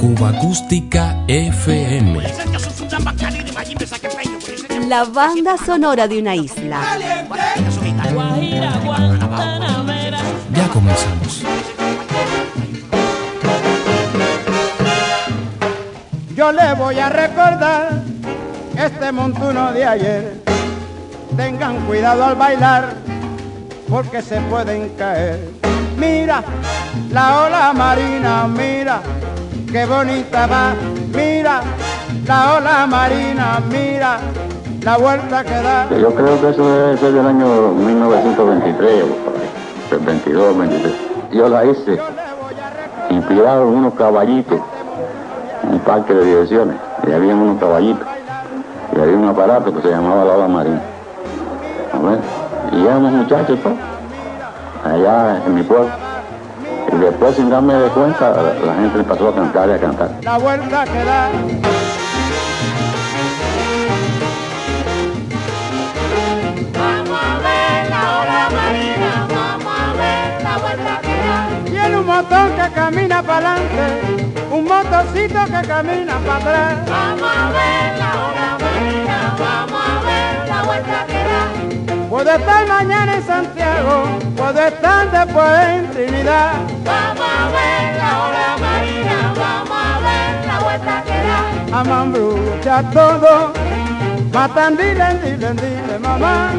Cuba Acústica FM. La banda sonora de una isla. Ya comenzamos. Yo le voy a recordar este montuno de ayer. Tengan cuidado al bailar porque se pueden caer. Mira la ola marina, mira qué bonita va. Mira la ola marina, mira la vuelta que da. Yo creo que eso debe ser del año 1923 o por ahí, 22, 23. Yo la hice inspirado en unos caballitos, en un parque de diversiones, y había unos caballitos, y había un aparato que se llamaba la ola marina. A ver, y éramos muchachos, pues, allá en mi pueblo. Y después, sin darme de cuenta, la gente le pasó a cantar y a cantar. La vuelta que da. Vamos a ver la ola marina, vamos a ver la vuelta que da. Tiene un motor que camina para adelante, un motorcito que camina para atrás. Vamos a ver la ola marina, vamos a ver la vuelta que da. Puede estar mañana en Santiago, puede estar después en Trinidad. Vamos a ver la ola marina, vamos a ver la vuelta que da. Amambrucha todo, matan dile, dile, dile, mamá.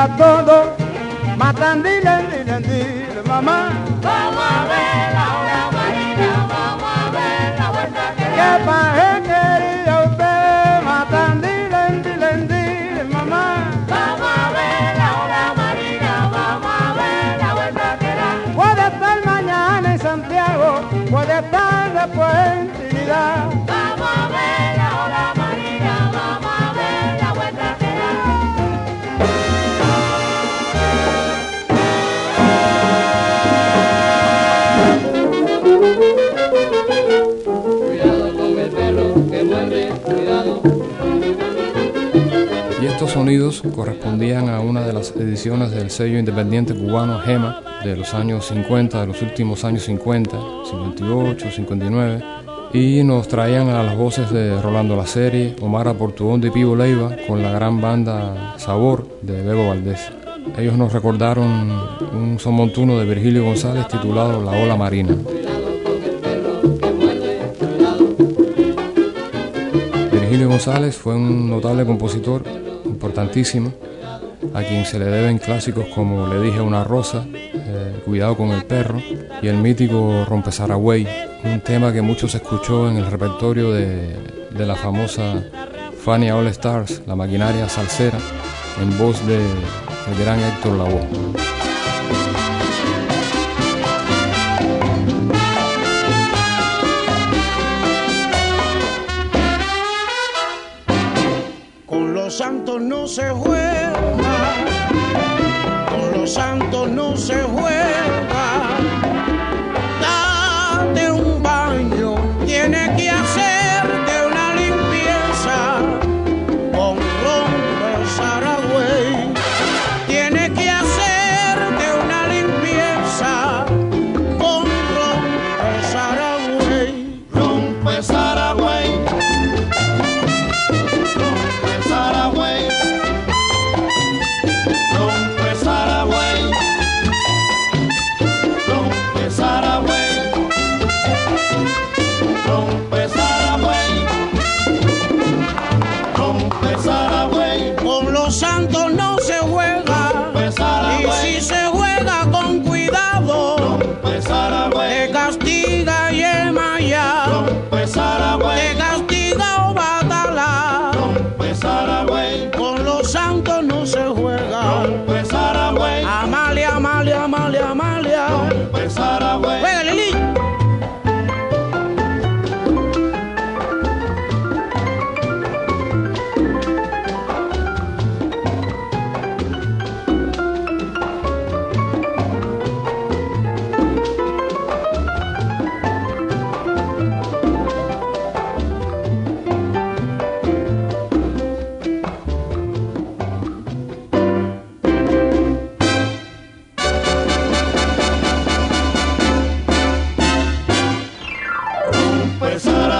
Amambrucha todo, matan dile, dile, dile, mamá. Vamos a ver la ola marina, vamos a ver la vuelta que sonidos correspondían a una de las ediciones del sello independiente cubano Gema de los años 50, de los últimos años 50, 58, 59, y nos traían a las voces de Rolando La Serie, Omar Aportuondo y Pivo Leiva con la gran banda Sabor de Bebo Valdés. Ellos nos recordaron un son montuno de Virgilio González titulado La Ola Marina. Virgilio González fue un notable compositor, importantísimo, a quien se le deben clásicos como Le dije una rosa, eh, Cuidado con el perro y el mítico Rompezaragüey, un tema que mucho se escuchó en el repertorio de, de la famosa Fania All Stars, la maquinaria salsera, en voz de gran Héctor Lavoe. Se juega, con los santos no se juega.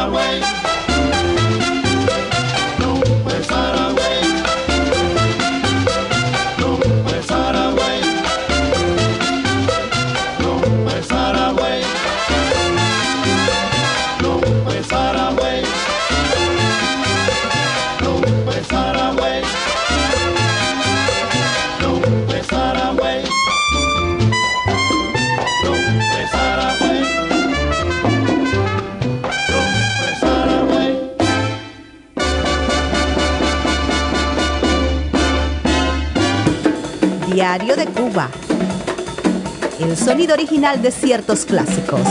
my way. Diario de Cuba. El sonido original de ciertos clásicos.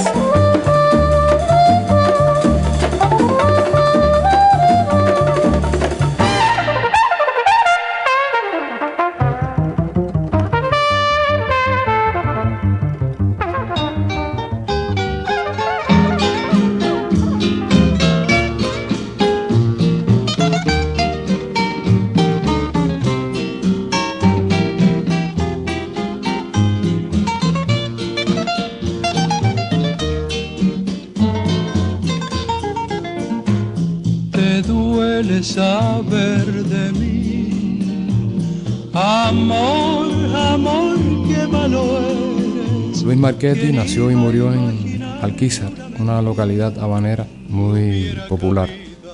Marchetti nació y murió en Alquizar, una localidad habanera muy popular.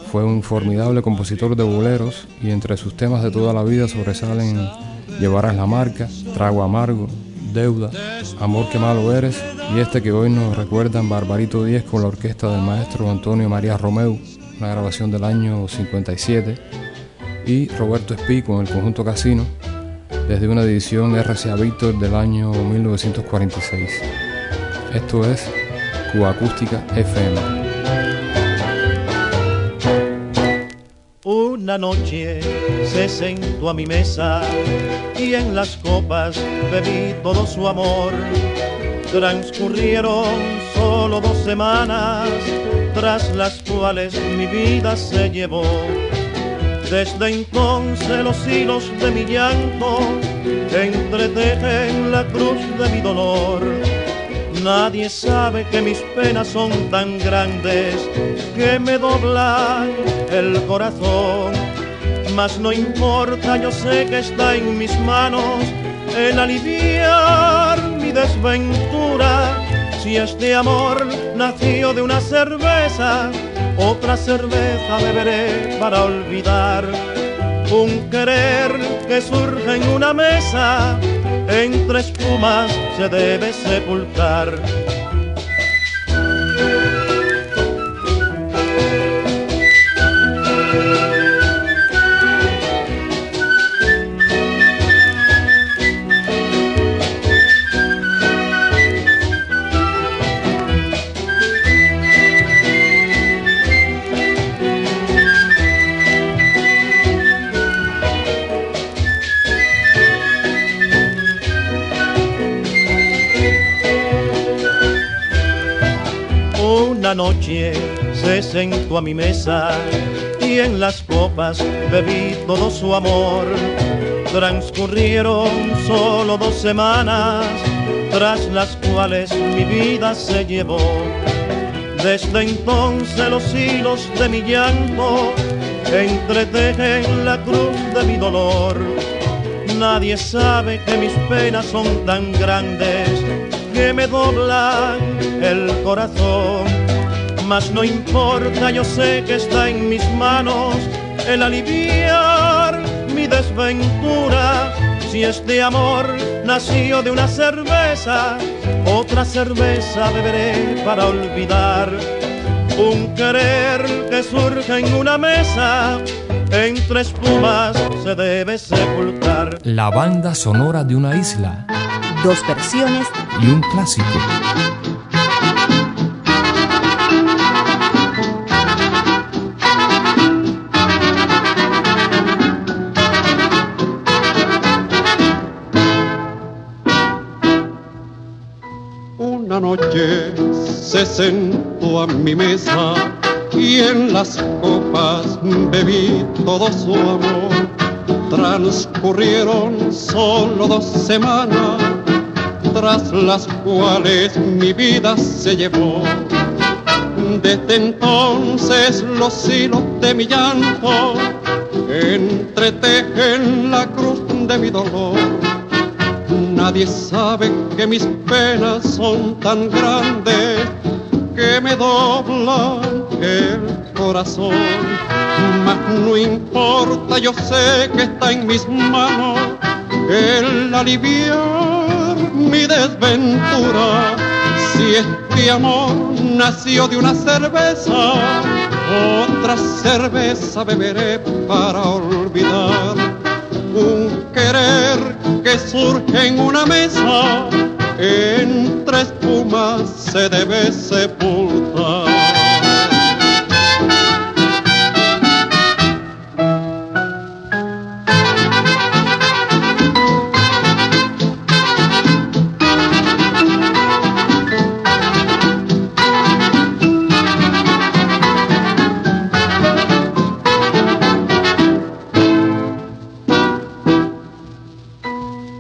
Fue un formidable compositor de boleros y entre sus temas de toda la vida sobresalen Llevarás la marca, Trago amargo, Deuda, Amor que malo eres y este que hoy nos recuerdan Barbarito 10 con la orquesta del maestro Antonio María Romeu, una grabación del año 57 y Roberto Espí con el conjunto Casino desde una edición RCA Víctor del año 1946. Esto es Cuba Acústica FM. Una noche se sentó a mi mesa y en las copas bebí todo su amor. Transcurrieron solo dos semanas, tras las cuales mi vida se llevó. Desde entonces los hilos de mi llanto entretejen la cruz de mi dolor. Nadie sabe que mis penas son tan grandes que me doblan el corazón. Mas no importa, yo sé que está en mis manos el aliviar mi desventura. Si este amor nació de una cerveza, otra cerveza beberé para olvidar. Un querer que surge en una mesa, entre espumas se debe sepultar. Noche se sentó a mi mesa y en las copas bebí todo su amor. Transcurrieron solo dos semanas, tras las cuales mi vida se llevó. Desde entonces los hilos de mi llanto entretejen la cruz de mi dolor. Nadie sabe que mis penas son tan grandes que me doblan el corazón. Mas no importa, yo sé que está en mis manos el aliviar mi desventura. Si este amor nació de una cerveza, otra cerveza beberé para olvidar. Un querer que surge en una mesa, entre espumas se debe sepultar. La banda sonora de una isla Dos versiones y un clásico. Se sentó a mi mesa y en las copas bebí todo su amor. Transcurrieron solo dos semanas, tras las cuales mi vida se llevó. Desde entonces los hilos de mi llanto entretejen la cruz de mi dolor. Nadie sabe que mis penas son tan grandes que me doblan el corazón. Mas no importa, yo sé que está en mis manos el aliviar mi desventura. Si este amor nació de una cerveza, otra cerveza beberé para olvidar un querer que que surge en una mesa, entre espumas se debe sepultar.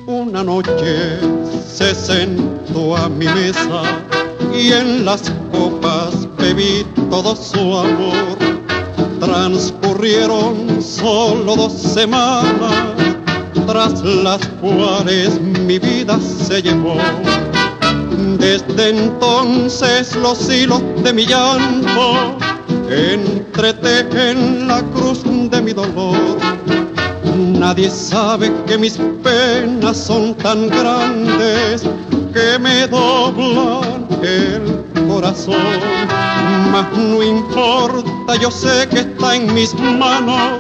Una noche se sentó a mi mesa y en las copas bebí todo su amor. Transcurrieron solo dos semanas, tras las cuales mi vida se llevó. Desde entonces los hilos de mi llanto entretejen la cruz de mi dolor. Nadie sabe que mis penas son tan grandes que me doblan el corazón. Mas no importa, yo sé que está en mis manos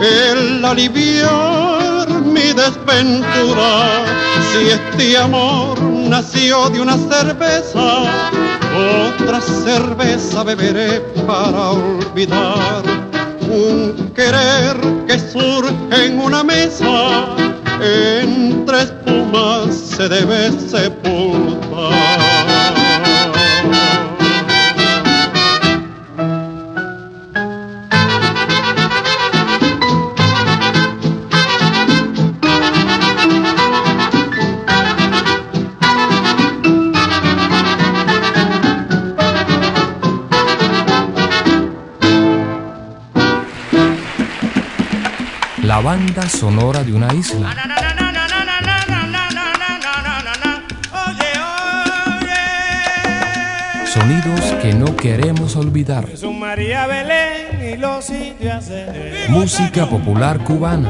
el aliviar mi desventura. Si este amor nació de una cerveza, otra cerveza beberé para olvidar un querer que surge en una mesa, entre espumas se debe sepultar. La banda sonora de una isla. Sonidos que no queremos olvidar. Música popular cubana.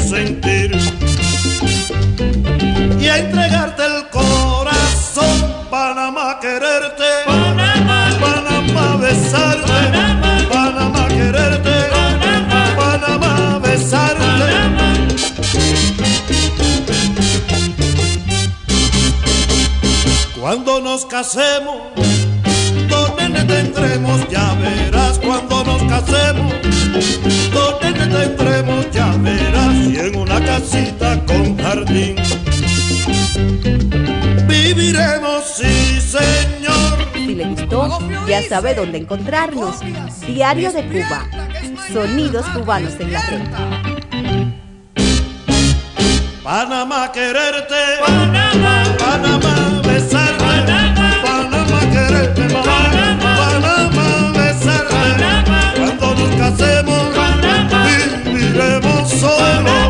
Sentir y a entregarte el corazón, Panamá quererte, Panamá, Panamá besarte, Panamá, quererte, Panamá, besarte. Cuando nos casemos, dos nenes tendremos, ya verás cuando nos casemos, dos nenes tendremos, ya verás, y en una casita con jardín. Viviremos, sí, señor. Si le gustó, ya sabe dónde encontrarnos. Diario de Cuba. Sonidos cubanos en la red. Panamá quererte, Panamá, Panamá viviremos